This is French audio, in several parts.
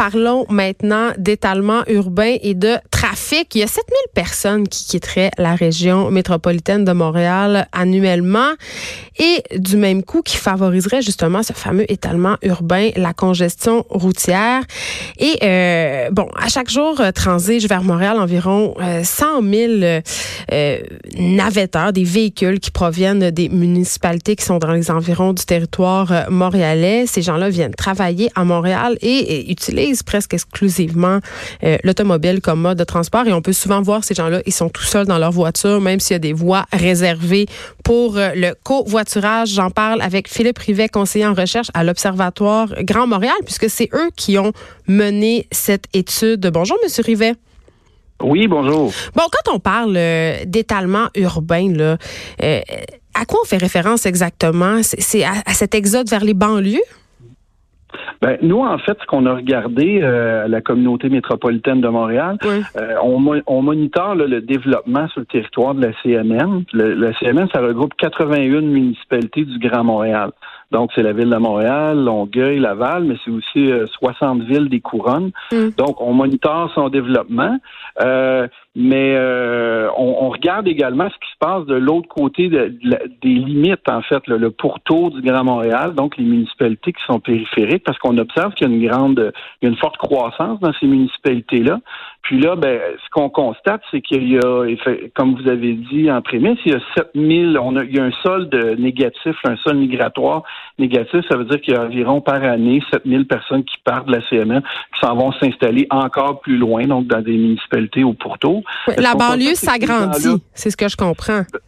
parlons maintenant d'étalement urbain et de trafic. Il y a 7000 personnes qui quitteraient la région métropolitaine de Montréal annuellement et du même coup qui favoriserait justement ce fameux étalement urbain, la congestion routière. Et euh, bon, à chaque jour euh, transige vers Montréal environ 100 euh, 000 navetteurs, des véhicules qui proviennent des municipalités qui sont dans les environs du territoire montréalais. Ces gens-là viennent travailler à Montréal et, et utilisent presque exclusivement euh, l'automobile comme mode de transport et on peut souvent voir ces gens-là, ils sont tout seuls dans leur voiture, même s'il y a des voies réservées pour euh, le covoiturage. J'en parle avec Philippe Rivet, conseiller en recherche à l'Observatoire Grand Montréal, puisque c'est eux qui ont mené cette étude. Bonjour, Monsieur Rivet. Oui, bonjour. Bon, quand on parle euh, d'étalement urbain, là, à quoi on fait référence exactement? C'est à, à cet exode vers les banlieues? Ben, nous, en fait, ce qu'on a regardé euh, à la communauté métropolitaine de Montréal, euh, on, on monitore le développement sur le territoire de la CMN. Le, la CMN, ça regroupe 81 municipalités du Grand Montréal. Donc, c'est la ville de Montréal, Longueuil, Laval, mais c'est aussi 60 euh, villes des couronnes. Mm. Donc, on monitore son développement, euh, mais euh, on, regarde également ce qui se passe de l'autre côté des limites, en fait, le pourtour du Grand Montréal, donc les municipalités qui sont périphériques, parce qu'on observe qu'il y a une grande, il y a une forte croissance dans ces municipalités-là. Puis là, ben, ce qu'on constate, c'est qu'il y a, comme vous avez dit en prémisse, il y a 7000, on a, il y a un solde négatif, un solde migratoire négatif. Ça veut dire qu'il y a environ par année 7000 personnes qui partent de la CMN, qui s'en vont s'installer encore plus loin, donc dans des municipalités au pourtour. la banlieue s'agrandit, c'est ce que je comprends. Ben,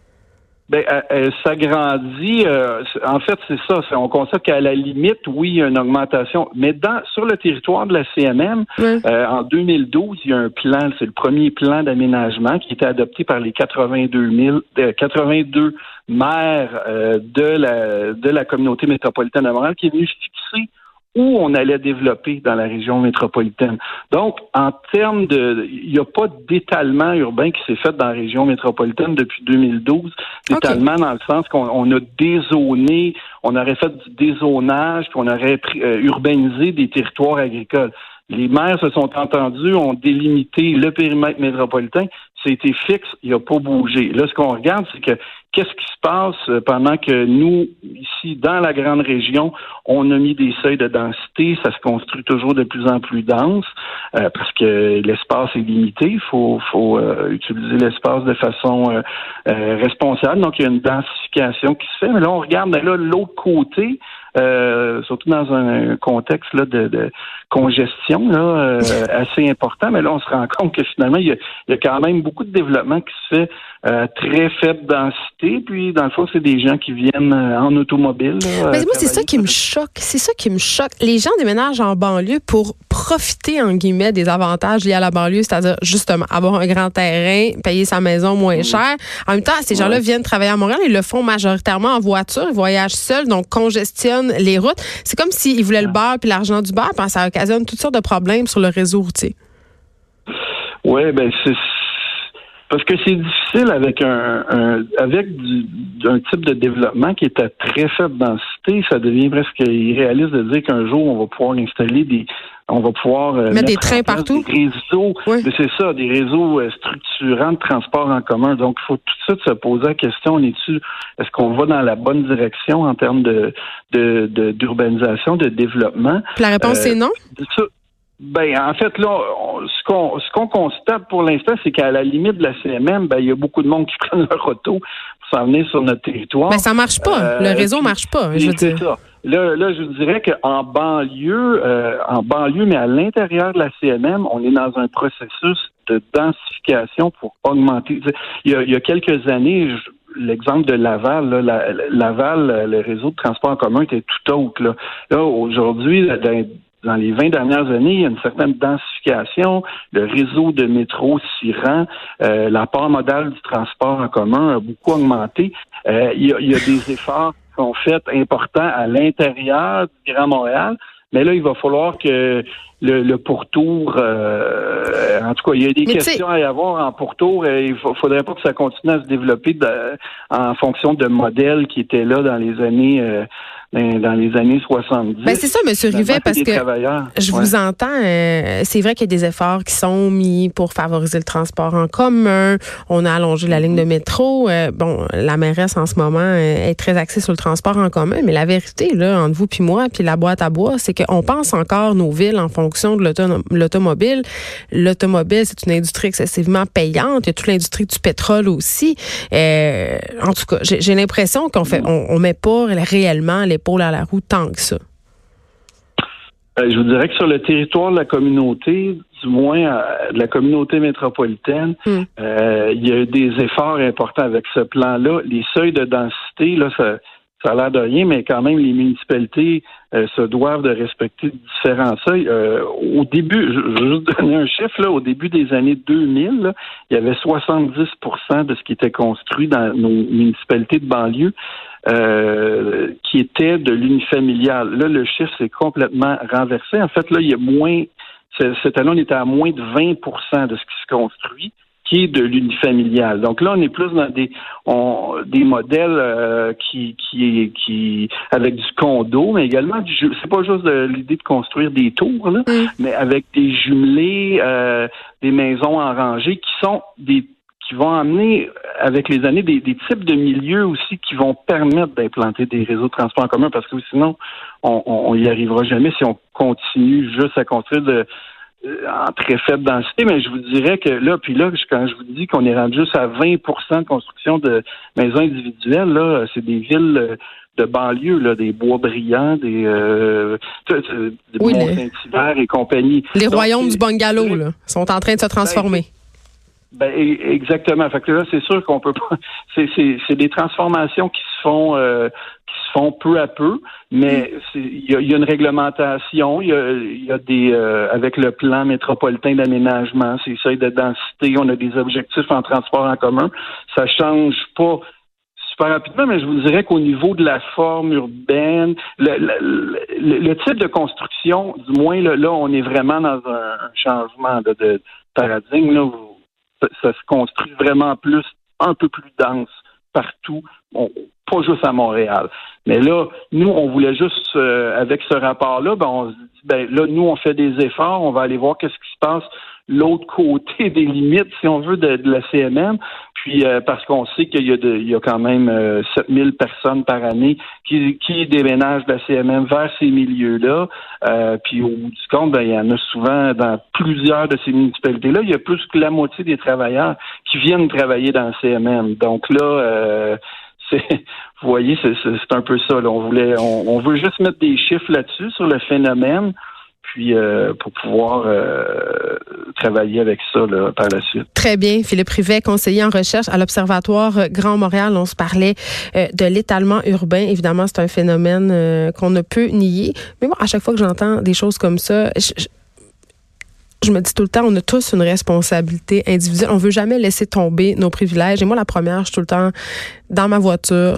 elle, s'agrandit. Euh, en fait, c'est ça. On constate qu'à la limite, oui, il y a une augmentation. Mais dans, sur le territoire de la CMM, euh, en 2012, il y a un plan. C'est le premier plan d'aménagement qui a été adopté par les 82 000, 82 maires euh, de la de la communauté métropolitaine de Montréal, qui est venu fixer où on allait développer dans la région métropolitaine. Donc, en termes de, il n'y a pas d'étalement urbain qui s'est fait dans la région métropolitaine depuis 2012. D'étalement dans le sens qu'on a dézoné, on aurait fait du dézonage, puis on aurait euh, urbanisé des territoires agricoles. Les maires se sont entendus, ont délimité le périmètre métropolitain. C'était fixe, il n'a pas bougé. Là, ce qu'on regarde, c'est que qu'est-ce qui se passe euh, pendant que nous, ici, dans la grande région, on a mis des seuils de densité, ça se construit toujours de plus en plus dense, euh, parce que l'espace est limité, il faut, faut euh, utiliser l'espace de façon responsable. Donc, il y a une densification qui se fait. Mais là, on regarde là l'autre côté, surtout dans un contexte là, de, congestion là, assez important. Mais là, on se rend compte que finalement, il y, a, il y a quand même beaucoup de développement qui se fait euh, très faible densité. Puis, dans le fond, c'est des gens qui viennent euh, en automobile. Mais moi, c'est ça qui me choque. C'est ça qui me choque. Les gens déménagent en banlieue pour profiter, en guillemets, des avantages liés à la banlieue, c'est-à-dire, justement, avoir un grand terrain, payer sa maison moins cher. En même temps, ces gens-là viennent travailler à Montréal. Ils le font majoritairement en voiture. Ils voyagent seuls, donc congestionnent les routes. C'est comme s'ils voulaient le beurre puis l'argent du beurre, puis ça occasionne toutes sortes de problèmes sur le réseau routier. Oui, ben c'est parce que c'est difficile avec un, avec du, un type de développement qui est à très faible densité, ça devient presque irréaliste de dire qu'un jour on va pouvoir installer des on va pouvoir euh, mettre des trains partout. Des réseaux, c'est ça, des réseaux euh, structurants de transport en commun. Donc, il faut tout de suite se poser la question est est-ce qu'on va dans la bonne direction en termes de d'urbanisation, de, développement? La réponse est non? Euh, ben, en fait, là, ce qu'on ce qu'on constate pour l'instant, c'est qu'à la limite de la CMM, ben, il y a beaucoup de monde qui prennent leur auto pour s'en venir sur notre territoire. Mais ben, ça marche pas. le euh, réseau marche pas. Je veux dire. Ça. Là, là, je dirais qu'en banlieue, euh, en banlieue, mais à l'intérieur de la CMM, on est dans un processus de densification pour augmenter. Il y a, il y a quelques années, l'exemple de Laval, là, Laval, le réseau de transport en commun était tout autre. Là, là aujourd'hui, dans les 20 dernières années, il y a une certaine densification, le réseau de métro s'y rend, euh, la part modale du transport en commun a beaucoup augmenté. Euh, il, y a, il y a des efforts qui sont faits importants à l'intérieur du Grand Montréal, mais là, il va falloir que le, le pourtour, euh, en tout cas, il y a des questions à y avoir en pourtour. Et il ne faudrait pas que ça continue à se développer en fonction de modèles qui étaient là dans les années euh, dans les années 70. Ben c'est ça, M. Rivet, parce que je vous entends. Euh, c'est vrai qu'il y a des efforts qui sont mis pour favoriser le transport en commun. On a allongé la ligne de métro. Euh, bon, la mairesse en ce moment euh, est très axée sur le transport en commun, mais la vérité, là, entre vous puis moi, puis la boîte à bois, c'est qu'on pense encore nos villes en fonction de l'automobile. L'automobile, c'est une industrie excessivement payante. Il y a toute l'industrie du pétrole aussi. en tout cas, j'ai l'impression qu'on fait, on, on met pas réellement les à la roue tant que ça? Euh, je vous dirais que sur le territoire de la communauté, du moins euh, de la communauté métropolitaine, hmm. euh, il y a eu des efforts importants avec ce plan-là. Les seuils de densité, là, ça, ça a l'air de rien, mais quand même, les municipalités se doivent de respecter différents seuils. au début, je, vais juste donner un chiffre, là, au début des années 2000, il y avait 70% de ce qui était construit dans nos municipalités de banlieue euh, qui était de l'unifamilial. Là, le chiffre s'est complètement renversé. En fait, là, il y a moins, cette année, on était à moins de 20% de ce qui se construit qui est de l'unifamilial. Donc là, on est plus dans des des modèles euh, qui qui qui avec du condo, mais également du c'est pas juste l'idée de construire des tours là, mm. mais avec des jumelés, euh, des maisons en rangée qui sont des qui vont amener avec les années des, types de milieux aussi qui vont permettre d'implanter des réseaux de transport en commun parce que sinon on, on y arrivera jamais si on continue juste à construire de euh, en très faible densité, mais je vous dirais que là, puis là, quand je vous dis qu'on est rendu juste à 20 de construction de maisons individuelles, là, c'est des villes euh, de banlieue, là, des bois brillants, des, euh, des oui, et compagnie. Les royaumes du bungalow, là, sont en train de se transformer. Ben, e, exactement. Fait que là, c'est sûr qu'on peut pas. C'est, c'est, c'est des transformations qui se font euh, qui se font peu à peu, mais mm. il y a, y a, une réglementation. Il y a, y a, des euh, avec le plan métropolitain d'aménagement, c'est seuils de densité. On a des objectifs en transport en commun. Ça change pas super rapidement, mais je vous dirais qu'au niveau de la forme urbaine, le, le, le, type de construction, du moins là, là, on est vraiment dans un, changement de, de paradigme. Là, ça, se construit vraiment plus, un peu plus dense partout, pas juste à Montréal. Mais là, nous, on voulait juste, euh, avec ce rapport-là, ben, on se dit, ben là, nous, on fait des efforts, on va aller voir qu'est-ce qui se passe l'autre côté des limites, si on veut, de, la CMM. Puis euh, parce qu'on sait qu'il y a il y a quand même euh, 7000 personnes par année qui, qui déménagent de la CMM vers ces milieux-là. Euh, puis au bout du compte, ben, il y en a souvent dans plusieurs de ces municipalités-là. Il y a plus que la moitié des travailleurs qui viennent travailler dans la CMM. Donc là, euh, vous voyez, c'est, un peu ça. On voulait, on veut juste mettre des chiffres là-dessus sur le phénomène puis euh, pour pouvoir euh, travailler avec ça par la suite. Très bien. Philippe Rivet, conseiller en recherche à l'Observatoire Grand Montréal. On se parlait euh, de l'étalement urbain. Évidemment, c'est un phénomène qu'on ne peut nier. Mais moi, à chaque fois que j'entends des choses comme ça, je, me dis tout le temps, on a tous une responsabilité individuelle. On veut jamais laisser tomber nos privilèges. Et moi, la première, je suis tout le temps dans ma voiture